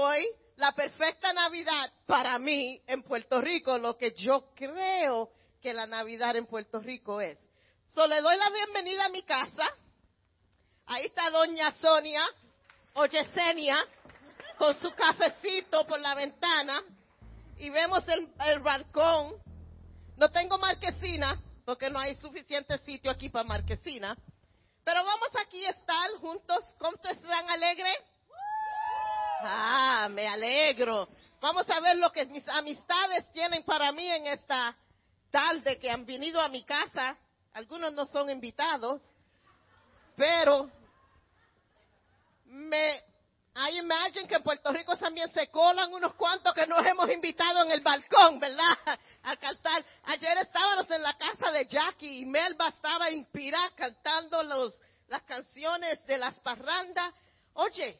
hoy la perfecta Navidad para mí en Puerto Rico, lo que yo creo que la Navidad en Puerto Rico es. So, le doy la bienvenida a mi casa. Ahí está doña Sonia o Yesenia con su cafecito por la ventana y vemos el, balcón. No tengo marquesina porque no hay suficiente sitio aquí para marquesina. Pero vamos aquí a estar juntos. ¿Cómo están alegres? Ah, me alegro. Vamos a ver lo que mis amistades tienen para mí en esta tarde que han venido a mi casa. Algunos no son invitados, pero me I imagine que en Puerto Rico también se colan unos cuantos que nos hemos invitado en el balcón, ¿verdad? A cantar. Ayer estábamos en la casa de Jackie y Melba estaba inspirada cantando los, las canciones de las parrandas. Oye,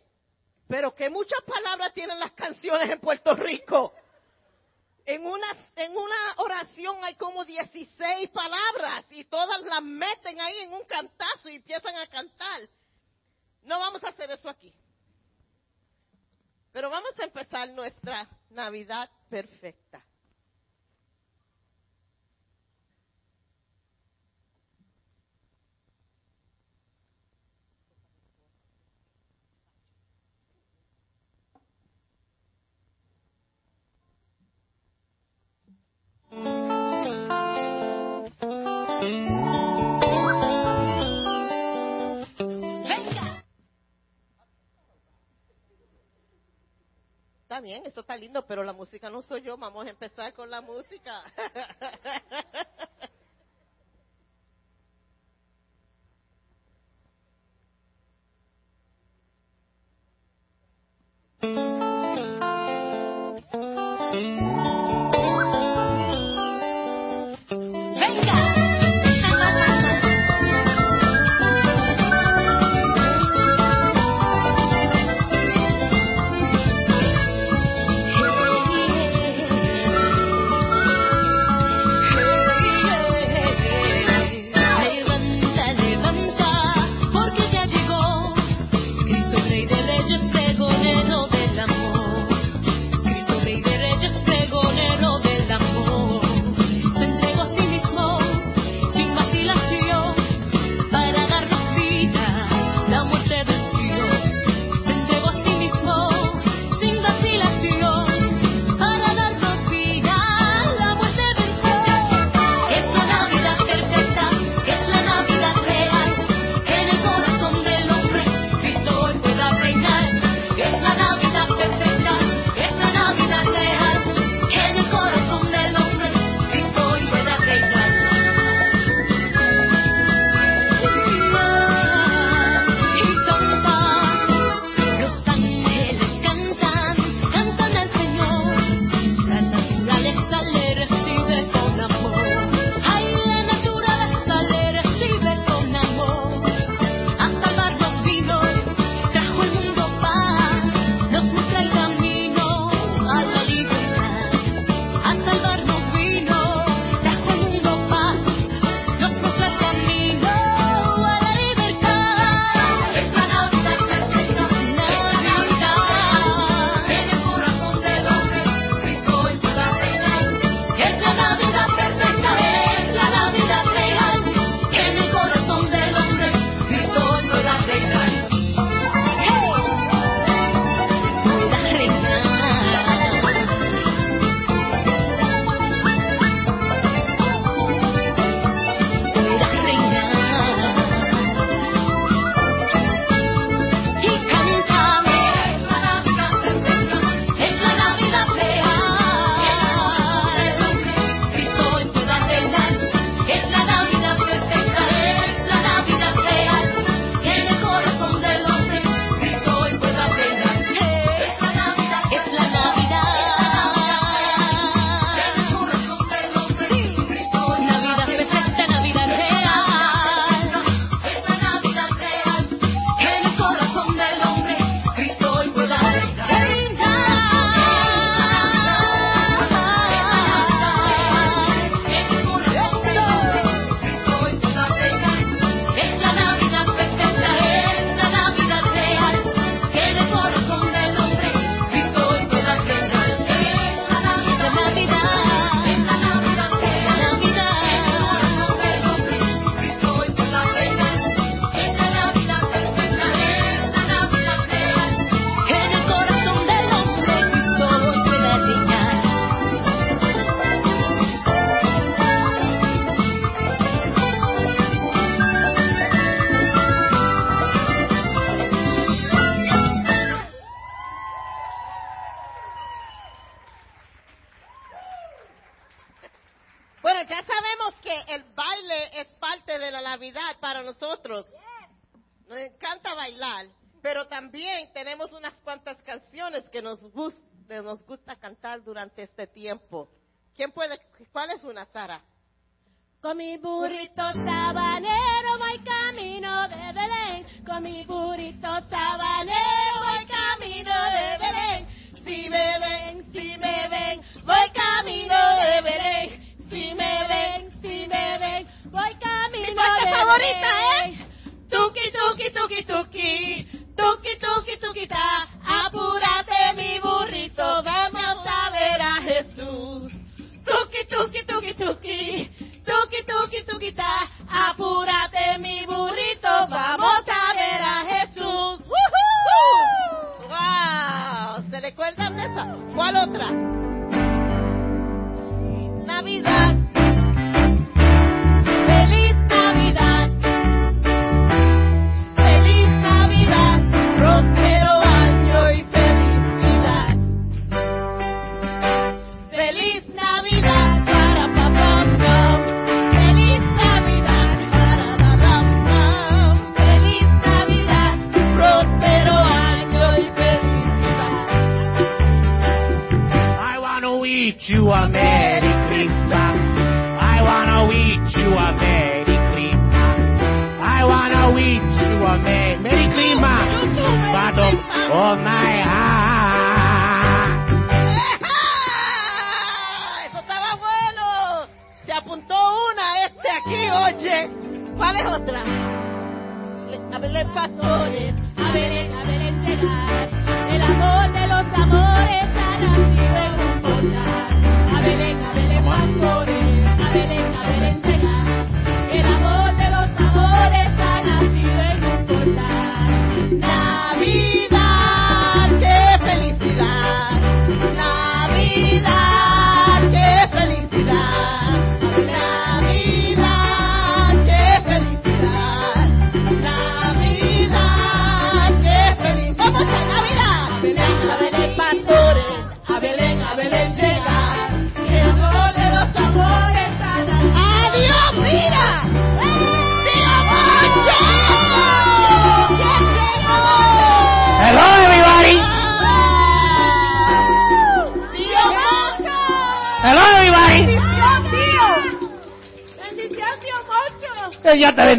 pero que muchas palabras tienen las canciones en Puerto Rico. En una, en una oración hay como 16 palabras y todas las meten ahí en un cantazo y empiezan a cantar. No vamos a hacer eso aquí. Pero vamos a empezar nuestra Navidad perfecta. Está bien, eso está lindo, pero la música no soy yo. Vamos a empezar con la música. ya sabemos que el baile es parte de la Navidad para nosotros. Nos encanta bailar, pero también tenemos unas cuantas canciones que nos, gusta, nos gusta cantar durante este tiempo. ¿Quién puede? ¿Cuál es una, Sara? Con mi burrito sabanero voy camino de Belén. Con mi burrito sabanero voy camino de Belén. Si me ven, si me ven, voy camino de Belén. Si me ven, si me ven, voy camino Mi parte favorita es Tuki, tuki, tuki, tuki, tuki, tuki, tuki, ta. Apúrate mi burrito, vamos a ver a Jesús. Tuki, tuki, tuki, tuki, tuki, tuki, tuki, ta. Apúrate mi burrito, vamos a ver a Jesús. ¡Wow! ¿Se recuerdan de esa? ¿Cuál otra?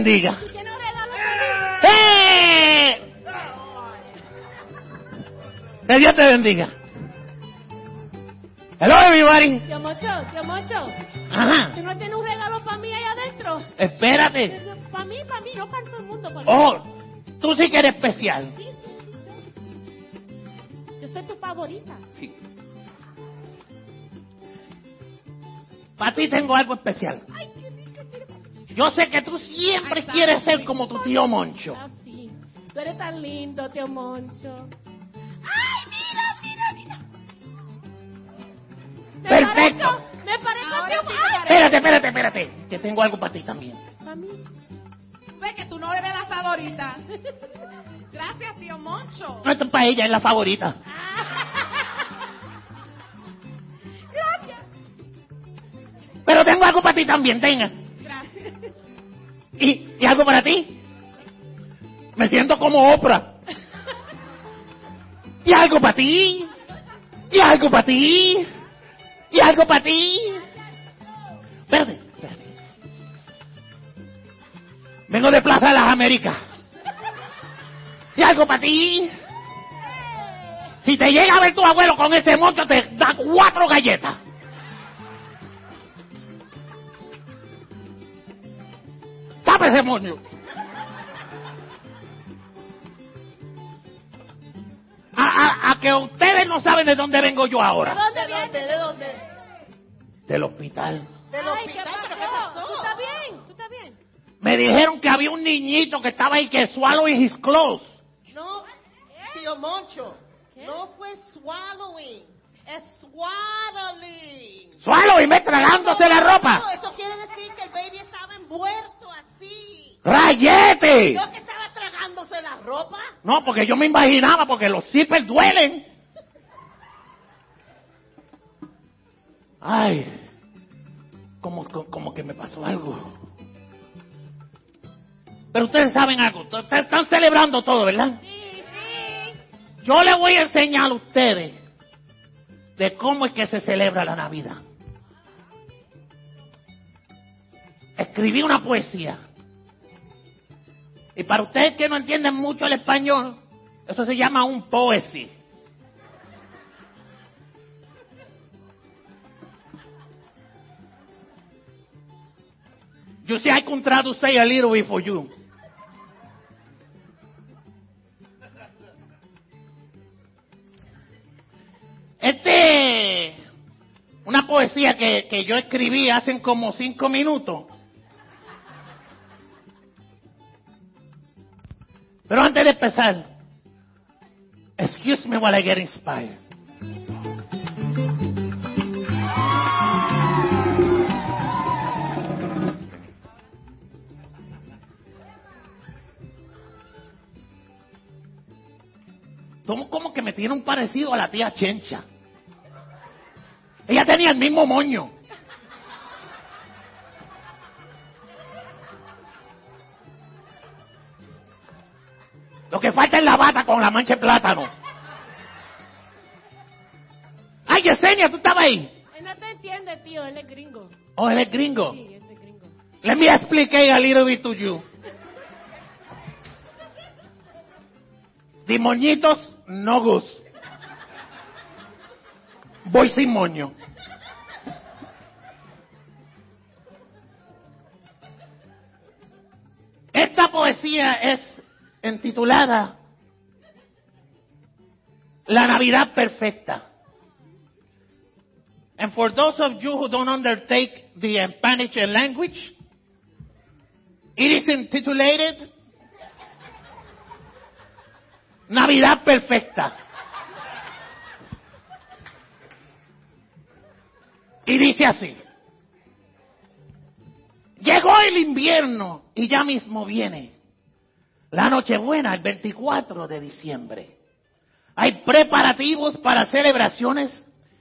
Bendiga. ¡Eh! Que Dios te bendiga. Hello, everybody. Tío Moncho, tío Moncho, Ajá. ¿tú no tienes un regalo para mí ahí adentro? Espérate. Para mí, para mí, no para todo el mundo. Para Oh, tú sí que eres especial. Sí, sí, yo, yo soy tu favorita. Sí. Para ti tengo algo especial. Ay, Yo sé que tú siempre quieres ser como tu tío Moncho. Ah, sí. Tú eres tan lindo, tío Moncho. ¡Ay, mira, mira, mira! Me Perfecto. parezco- Me parezco a tío Moncho. Espérate, espérate, espérate. Que tengo algo para ti también. Para mí. Ve que tú no eres la favorita. Gracias, tío Moncho. No, esto es para ella, es la favorita. Gracias. Pero tengo algo para ti también, tenga. ¿Y, algo para ti? Me siento como Oprah. Y algo para ti. Y algo para ti. Y algo para ti. Espérate, espérate. Vengo de Plaza de las Américas. Y algo para ti. Si te llega a ver tu abuelo con ese moncho, te da cuatro galletas. Ese moño. A, a- a que ustedes no saben de dónde vengo yo ¿De ahora. ¿De dónde? ¿De dónde? Del hospital. Del Ay, ¿qué hospital, ¿pero qué pasó? pasó? ¿Tú estás bien? ¿Tú estás bien? Me dijeron que había un niñito que estaba ahí que swallowing his clothes. No, tío Moncho, ¿Qué? no fue swallowing, es swaddling. Swallowing, me tragándose la No, ropa. eso quiere decir que el baby estaba envuelto así. ¡Rayete! ¿No que estaba tragándose la ropa? No, porque yo me imaginaba, porque los zippers duelen. Ay. como, como que me pasó algo. Pero ustedes saben algo, ustedes están celebrando todo, ¿verdad? Sí, sí. Yo les voy a enseñar a ustedes de cómo es que se celebra la Navidad. Escribí una poesía. Y para ustedes que no entienden mucho el español, eso se llama un poesy. You see, I can traduce a little bit for you. Este, una poesía que, que yo escribí hace como cinco minutos. Pero antes de empezar, excuse me while I get inspired. ¿Cómo, cómo que me tiene un parecido a la tía Chencha? Ella tenía el mismo moño. Lo que falta es la bata con la mancha de plátano. Ay, Yesenia, tú estabas ahí. Él no te entiende, tío. Él es gringo. Oh, él es gringo. Sí, él es gringo. Let me explain a little bit to you. De moñitos, no gus. Voy sin moño. Esta poesía es intitulada La Navidad Perfecta. And for those of you who don't undertake the Spanish language, it is intitulated Navidad Perfecta. Y dice así. Llegó el invierno y ya mismo viene. La Nochebuena, el 24 de diciembre. Hay preparativos para celebraciones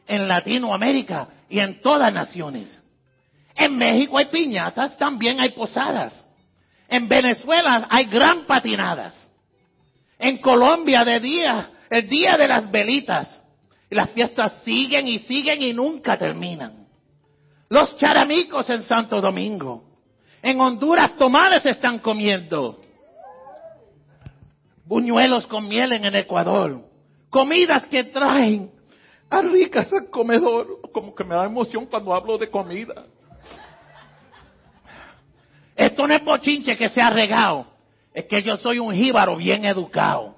en Latinoamérica y en todas naciones. En México hay piñatas, también hay posadas. En Venezuela hay gran patinadas. En Colombia de día, el día de las velitas. Y las fiestas siguen y siguen y nunca terminan. Los charamicos en Santo Domingo. En Honduras tomates están comiendo. Buñuelos con miel en el Ecuador. Comidas que traen a ricas al comedor. Como que me da emoción cuando hablo de comida. Esto no es bochinche que se ha regado. Es que yo soy un jíbaro bien educado.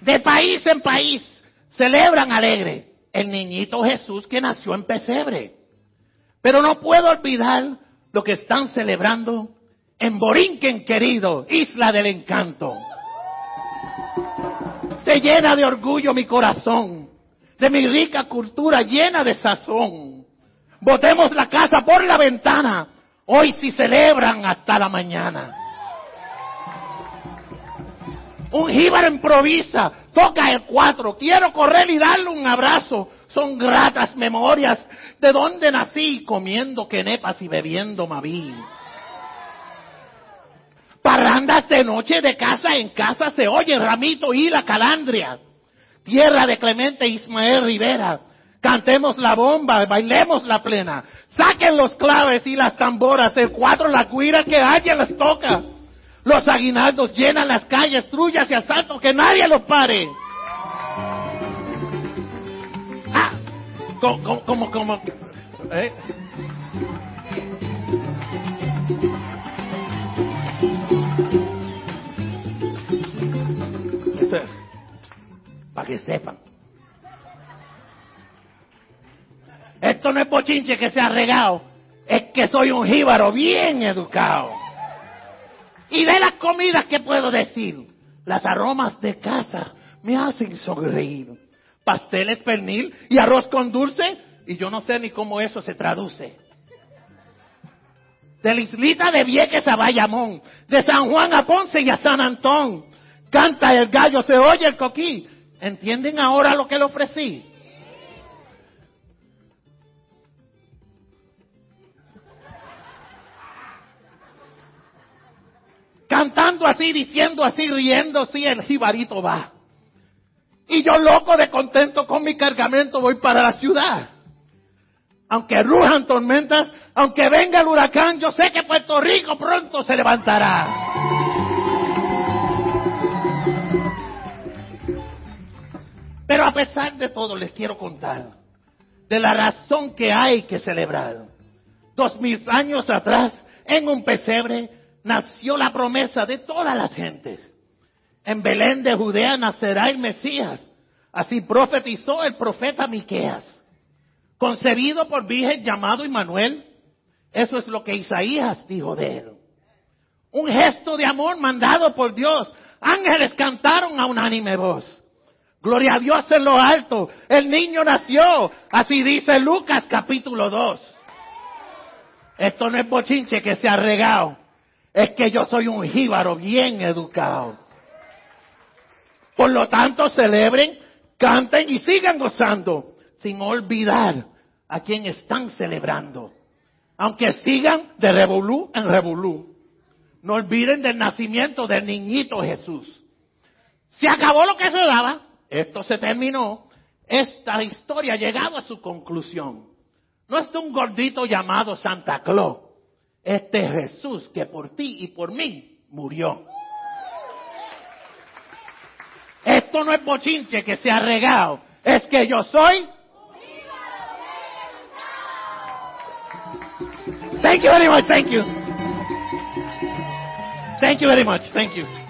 De país en país celebran alegre el niñito Jesús que nació en pesebre. Pero no puedo olvidar lo que están celebrando en Borinquen, querido, isla del encanto. Se llena de orgullo mi corazón, de mi rica cultura llena de sazón. Botemos la casa por la ventana, hoy sí celebran hasta la mañana. Un jíbaro improvisa, toca el cuatro, quiero correr y darle un abrazo. Son gratas memorias de donde nací, comiendo quenepas y bebiendo maví. Parrandas de noche de casa en casa se oye Ramito y la Calandria. Tierra de Clemente Ismael Rivera. Cantemos la bomba, bailemos la plena. Saquen los claves y las tamboras, el cuatro, la cuira que haya les toca. Los aguinaldos llenan las calles, trullas y asaltos, que nadie los pare. Ah, como, como, como, ¿eh? Para que sepan. Esto no es pochinche que se ha regado, es que soy un jíbaro bien educado. Y de las comidas, ¿qué puedo decir? Las aromas de casa me hacen sonreír. Pasteles pernil y arroz con dulce, y yo no sé ni cómo eso se traduce. De la islita de Vieques a Bayamón, de San Juan a Ponce y a San Antón canta el gallo, se oye el coquí. ¿Entienden ahora lo que le ofrecí? Cantando así, diciendo así, riendo así, el jibarito va. Y yo loco de contento con mi cargamento voy para la ciudad. Aunque rujan tormentas, aunque venga el huracán, yo sé que Puerto Rico pronto se levantará. A pesar de todo les quiero contar de la razón que hay que celebrar. Dos mil años atrás, en un pesebre, nació la promesa de todas las gentes. En Belén de Judea nacerá el Mesías. Así profetizó el profeta Miqueas. Concebido por virgen llamado Immanuel. Eso es lo que Isaías dijo de él. Un gesto de amor mandado por Dios. Ángeles cantaron a unánime voz. Gloria a Dios en lo alto. El niño nació. Así dice Lucas capítulo 2. Esto no es bochinche que se ha regado. Es que yo soy un jíbaro bien educado. Por lo tanto, celebren, canten y sigan gozando. Sin olvidar a quien están celebrando. Aunque sigan de revolú en revolú. No olviden del nacimiento del niñito Jesús. Se acabó lo que se daba esto se terminó, esta historia ha llegado a su conclusión. No es de un gordito llamado Santa Claus, este Jesús que por ti y por mí murió. Esto no es bochinche que se ha regado, es que yo soy. Thank you very much, thank you. Thank you very much, thank you.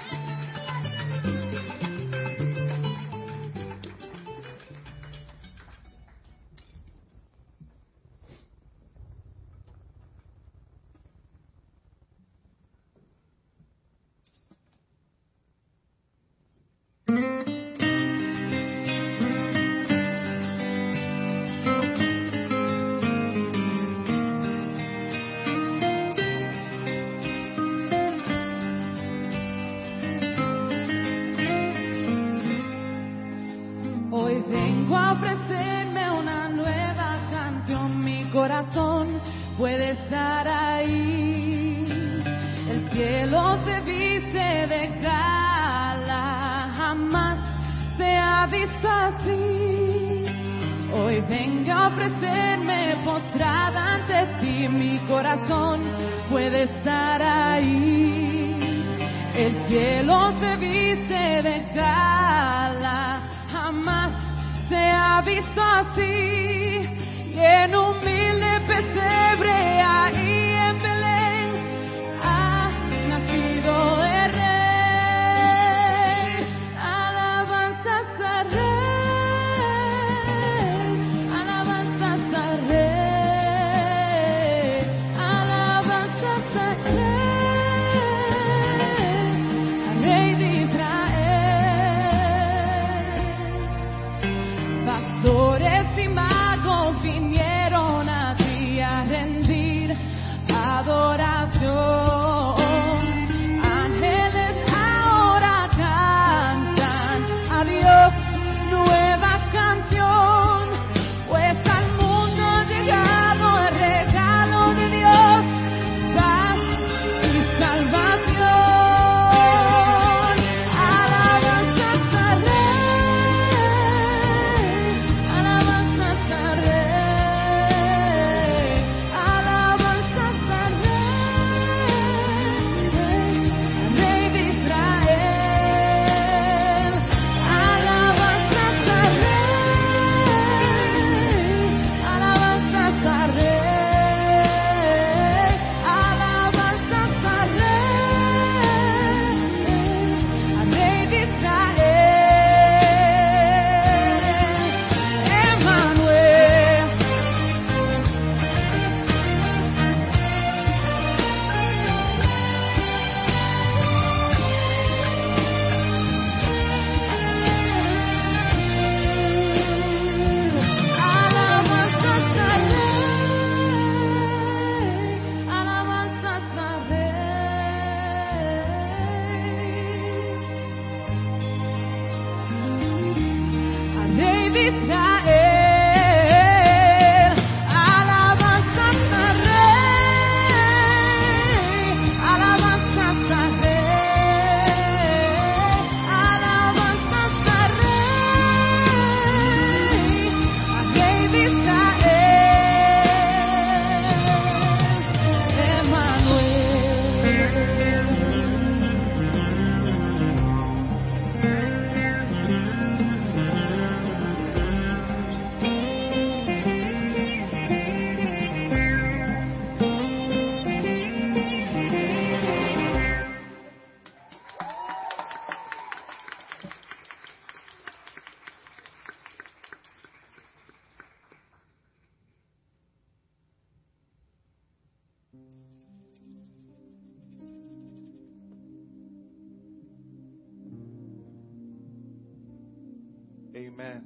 Amén.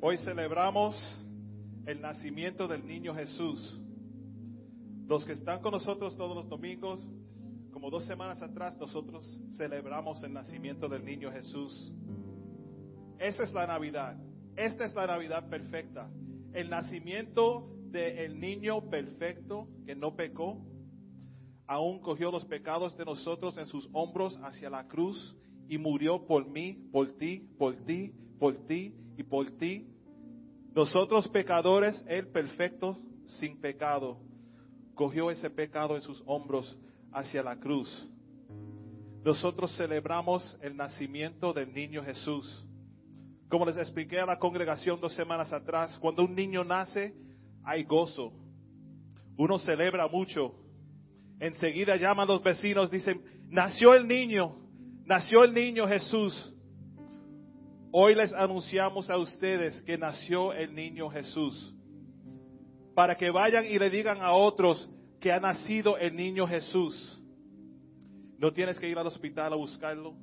Hoy celebramos el nacimiento del niño Jesús. Los que están con nosotros todos los domingos, como dos semanas atrás, nosotros celebramos el nacimiento del niño Jesús. Esa es la Navidad. Esta es la Navidad perfecta. El nacimiento del niño perfecto que no pecó, aún cogió los pecados de nosotros en sus hombros hacia la cruz y murió por mí, por ti, por ti, por ti y por ti. Nosotros pecadores, Él perfecto, sin pecado, cogió ese pecado en sus hombros hacia la cruz. Nosotros celebramos el nacimiento del niño Jesús. Como les expliqué a la congregación dos semanas atrás, cuando un niño nace, hay gozo. Uno celebra mucho. Enseguida llaman los vecinos, dicen, nació el niño, nació el niño Jesús. Hoy les anunciamos a ustedes que nació el niño Jesús. Para que vayan y le digan a otros que ha nacido el niño Jesús. No tienes que ir al hospital a buscarlo.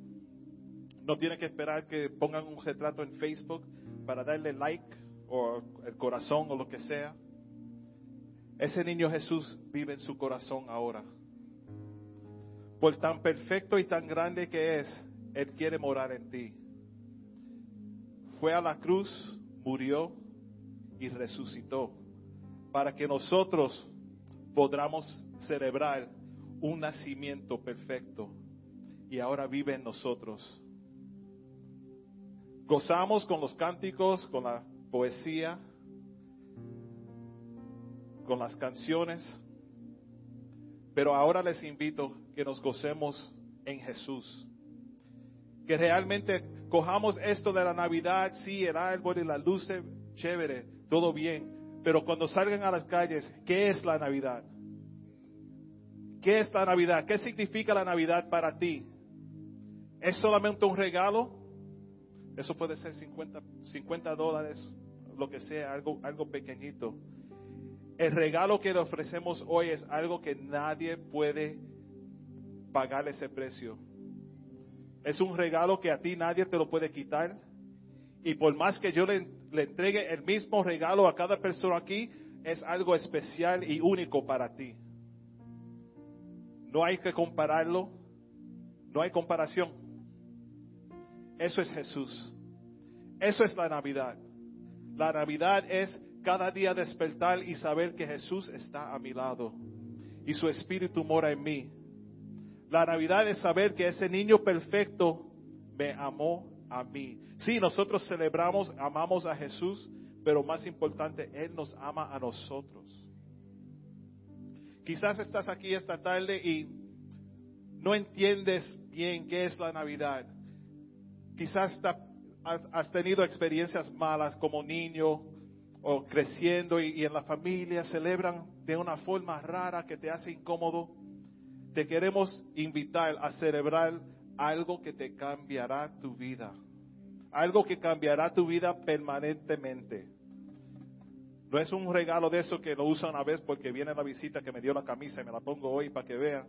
No tienes que esperar que pongan un retrato en Facebook para darle like o el corazón o lo que sea. Ese niño Jesús vive en su corazón ahora. Por tan perfecto y tan grande que es, Él quiere morar en ti fue a la cruz, murió y resucitó para que nosotros podamos celebrar un nacimiento perfecto y ahora vive en nosotros. Gozamos con los cánticos, con la poesía, con las canciones, pero ahora les invito que nos gocemos en Jesús que realmente cojamos esto de la Navidad, sí, el árbol y la luces, chévere, todo bien, pero cuando salgan a las calles, ¿qué es la Navidad? ¿Qué es la Navidad? ¿Qué significa la Navidad para ti? ¿Es solamente un regalo? Eso puede ser 50, 50 dólares, lo que sea, algo, algo pequeñito. El regalo que le ofrecemos hoy es algo que nadie puede pagar ese precio. Es un regalo que a ti nadie te lo puede quitar. Y por más que yo le, entregue el mismo regalo a cada persona aquí, es algo especial y único para ti. No hay que compararlo. No hay comparación. Eso es Jesús. Eso es la Navidad. La Navidad es cada día despertar y saber que Jesús está a mi lado y su espíritu mora en mí la Navidad es saber que ese niño perfecto me amó a mí. Sí, nosotros celebramos, amamos a Jesús, pero más importante, Él nos ama a nosotros. Quizás estás aquí esta tarde y no entiendes bien qué es la Navidad. Quizás has tenido experiencias malas como niño o creciendo y en la familia celebran de una forma rara que te hace incómodo te queremos invitar a celebrar algo que te cambiará tu vida. Algo que cambiará tu vida permanentemente. No es un regalo de eso que lo usa una vez porque viene la visita que me dio la camisa y me la pongo hoy para que vean.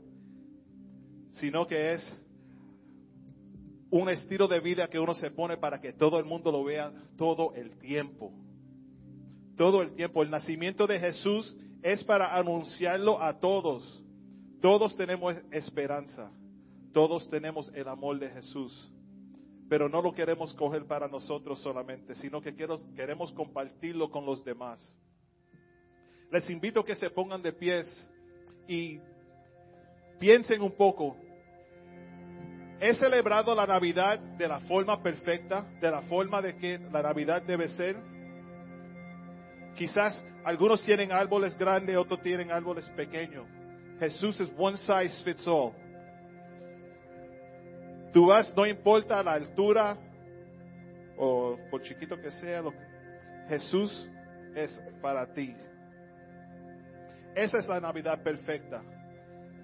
Sino que es un estilo de vida que uno se pone para que todo el mundo lo vea todo el tiempo. Todo el tiempo. El nacimiento de Jesús es para anunciarlo a todos todos tenemos esperanza, todos tenemos el amor de Jesús, pero no lo queremos coger para nosotros solamente, sino que queremos compartirlo con los demás. Les invito a que se pongan de pies y piensen un poco. ¿He celebrado la Navidad de la forma perfecta, de la forma de que la Navidad debe ser? Quizás algunos tienen árboles grandes, otros tienen árboles pequeños. Jesús es one size fits all. Tú vas, no importa la altura o por chiquito que sea, lo que, Jesús es para ti. Esa es la Navidad perfecta.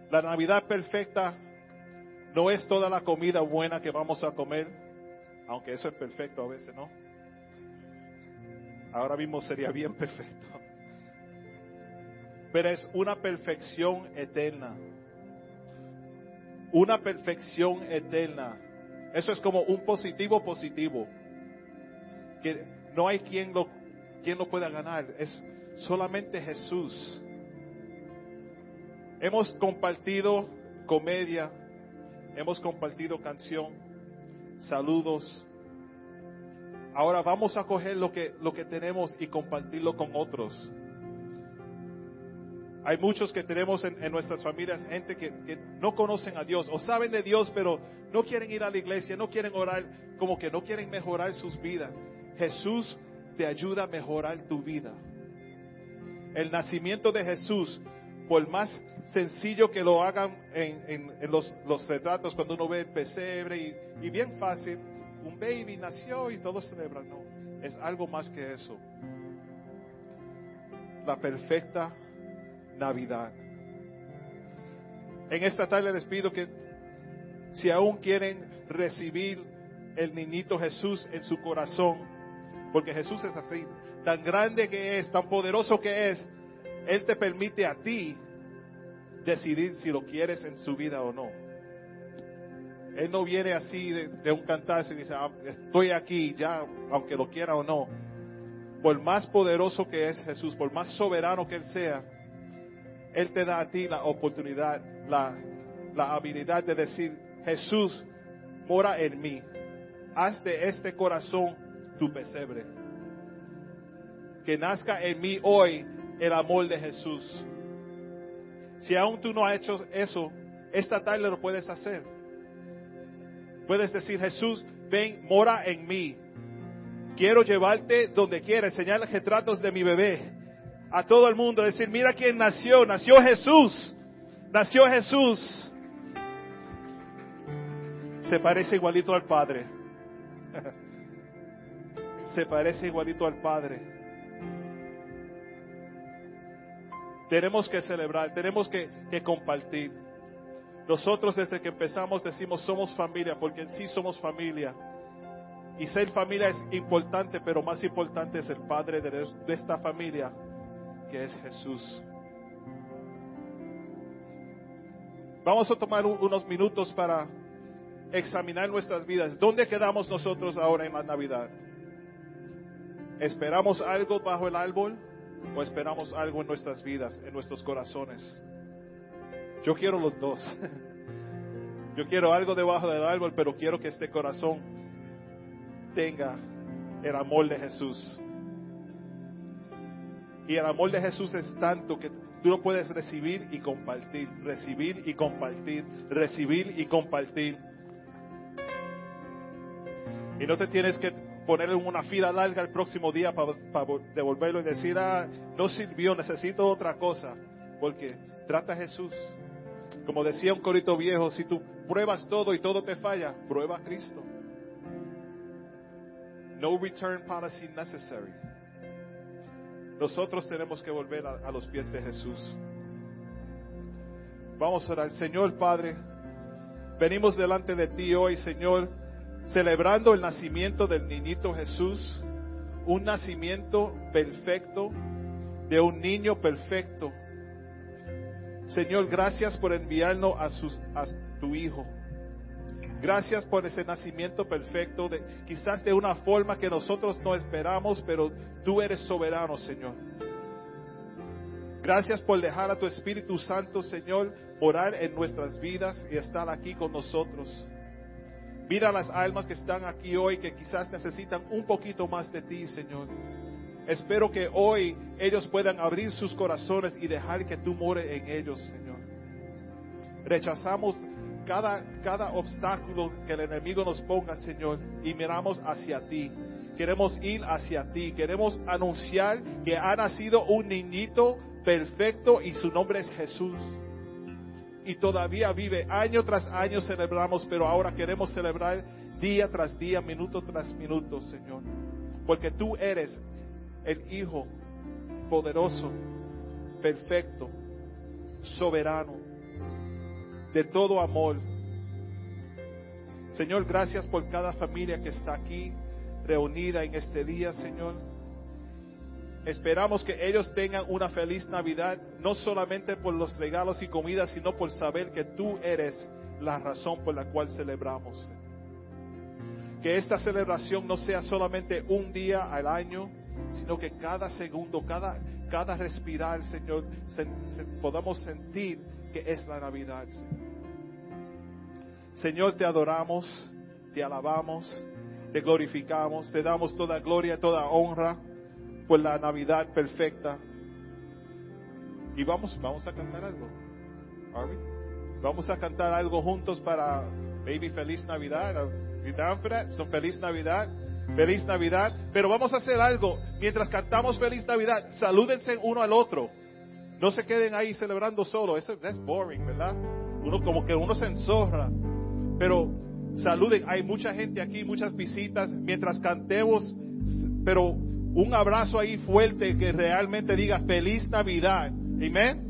La Navidad perfecta no es toda la comida buena que vamos a comer, aunque eso es perfecto a veces, ¿no? Ahora mismo sería bien perfecto pero es una perfección eterna. Una perfección eterna. Eso es como un positivo positivo. que no hay quien lo, quien lo pueda ganar, es solamente Jesús. Hemos compartido comedia, hemos compartido canción, saludos. Ahora vamos a coger lo que, lo que tenemos y compartirlo con otros. Hay muchos que tenemos en, en nuestras familias, gente que, que no conocen a Dios o saben de Dios, pero no quieren ir a la iglesia, no quieren orar, como que no quieren mejorar sus vidas. Jesús te ayuda a mejorar tu vida. El nacimiento de Jesús, por más sencillo que lo hagan en, en- los, los retratos, cuando uno ve el pesebre y, y bien fácil, un baby nació y todos celebran. No, es algo más que eso. La perfecta Navidad. En esta tarde les pido que si aún quieren recibir el niñito Jesús en su corazón, porque Jesús es así, tan grande que es, tan poderoso que es, Él te permite a ti decidir si lo quieres en su vida o no. Él no viene así de, un cantazo y dice, "Ah, estoy aquí ya, aunque lo quiera o no. Por más poderoso que es Jesús, por más soberano que Él sea, Él te da a ti la oportunidad, la, la habilidad de decir, Jesús, mora en mí. Haz de este corazón tu pesebre. Que nazca en mí hoy el amor de Jesús. Si aún tú no has hecho eso, esta tarde lo puedes hacer. Puedes decir, Jesús, ven, mora en mí. Quiero llevarte donde quiera, enseñar retratos de mi bebé a todo el mundo, decir, mira quién nació, nació Jesús, nació Jesús. Se parece igualito al Padre. Se parece igualito al Padre. Tenemos que celebrar, tenemos que, que compartir. Nosotros desde que empezamos decimos somos familia, porque en sí somos familia. Y ser familia es importante, pero más importante es el Padre de, esta familia, que es Jesús. Vamos a tomar un- unos minutos para examinar nuestras vidas. ¿Dónde quedamos nosotros ahora en la Navidad? ¿Esperamos algo bajo el árbol o esperamos algo en nuestras vidas, en nuestros corazones? Yo quiero los dos. Yo quiero algo debajo del árbol, pero quiero que este corazón tenga el amor de Jesús. Y el amor de Jesús es tanto que tú lo puedes recibir y compartir, recibir y compartir, recibir y compartir. Y no te tienes que poner en una fila larga el próximo día para devolverlo y decir, ah, no sirvió, necesito otra cosa. Porque trata a Jesús. Como decía un corito viejo, si tú pruebas todo y todo te falla, prueba a Cristo. No return policy necessary. Nosotros tenemos que volver a, a los pies de Jesús. Vamos a orar. Señor Padre, venimos delante de ti hoy, Señor, celebrando el nacimiento del niñito Jesús, un nacimiento perfecto de un niño perfecto. Señor, gracias por enviarnos a, tu Hijo. Gracias por ese nacimiento perfecto, de, quizás de una forma que nosotros no esperamos, pero tú eres soberano, Señor. Gracias por dejar a tu Espíritu Santo, Señor, orar en nuestras vidas y estar aquí con nosotros. Mira las almas que están aquí hoy que quizás necesitan un poquito más de ti, Señor. Espero que hoy ellos puedan abrir sus corazones y dejar que tú more en ellos, Señor. Rechazamos cada, cada obstáculo que el enemigo nos ponga, Señor, y miramos hacia ti. Queremos ir hacia ti. Queremos anunciar que ha nacido un niñito perfecto y su nombre es Jesús. Y todavía vive. Año tras año celebramos, pero ahora queremos celebrar día tras día, minuto tras minuto, Señor. Porque tú eres el Hijo poderoso, perfecto, soberano, de todo amor. Señor, gracias por cada familia que está aquí reunida en este día, Señor. Esperamos que ellos tengan una feliz Navidad, no solamente por los regalos y comidas, sino por saber que tú eres la razón por la cual celebramos. Que esta celebración no sea solamente un día al año, sino que cada segundo, cada, cada respirar, Señor, se- se- podamos sentir que es la Navidad. Señor. Te adoramos, te alabamos, te glorificamos, te damos toda gloria, toda honra por la Navidad perfecta. Y vamos, vamos a cantar algo. Vamos a cantar algo juntos para maybe Feliz Navidad. So, Feliz Navidad. Feliz Navidad. Pero vamos a hacer algo. Mientras cantamos Feliz Navidad, salúdense uno al otro. No se queden ahí celebrando solo. Eso es boring, ¿verdad? Uno como que uno se enzorra. Pero saluden. Hay mucha gente aquí, muchas visitas. Mientras cantemos, pero un abrazo ahí fuerte que realmente diga Feliz Navidad. Amén.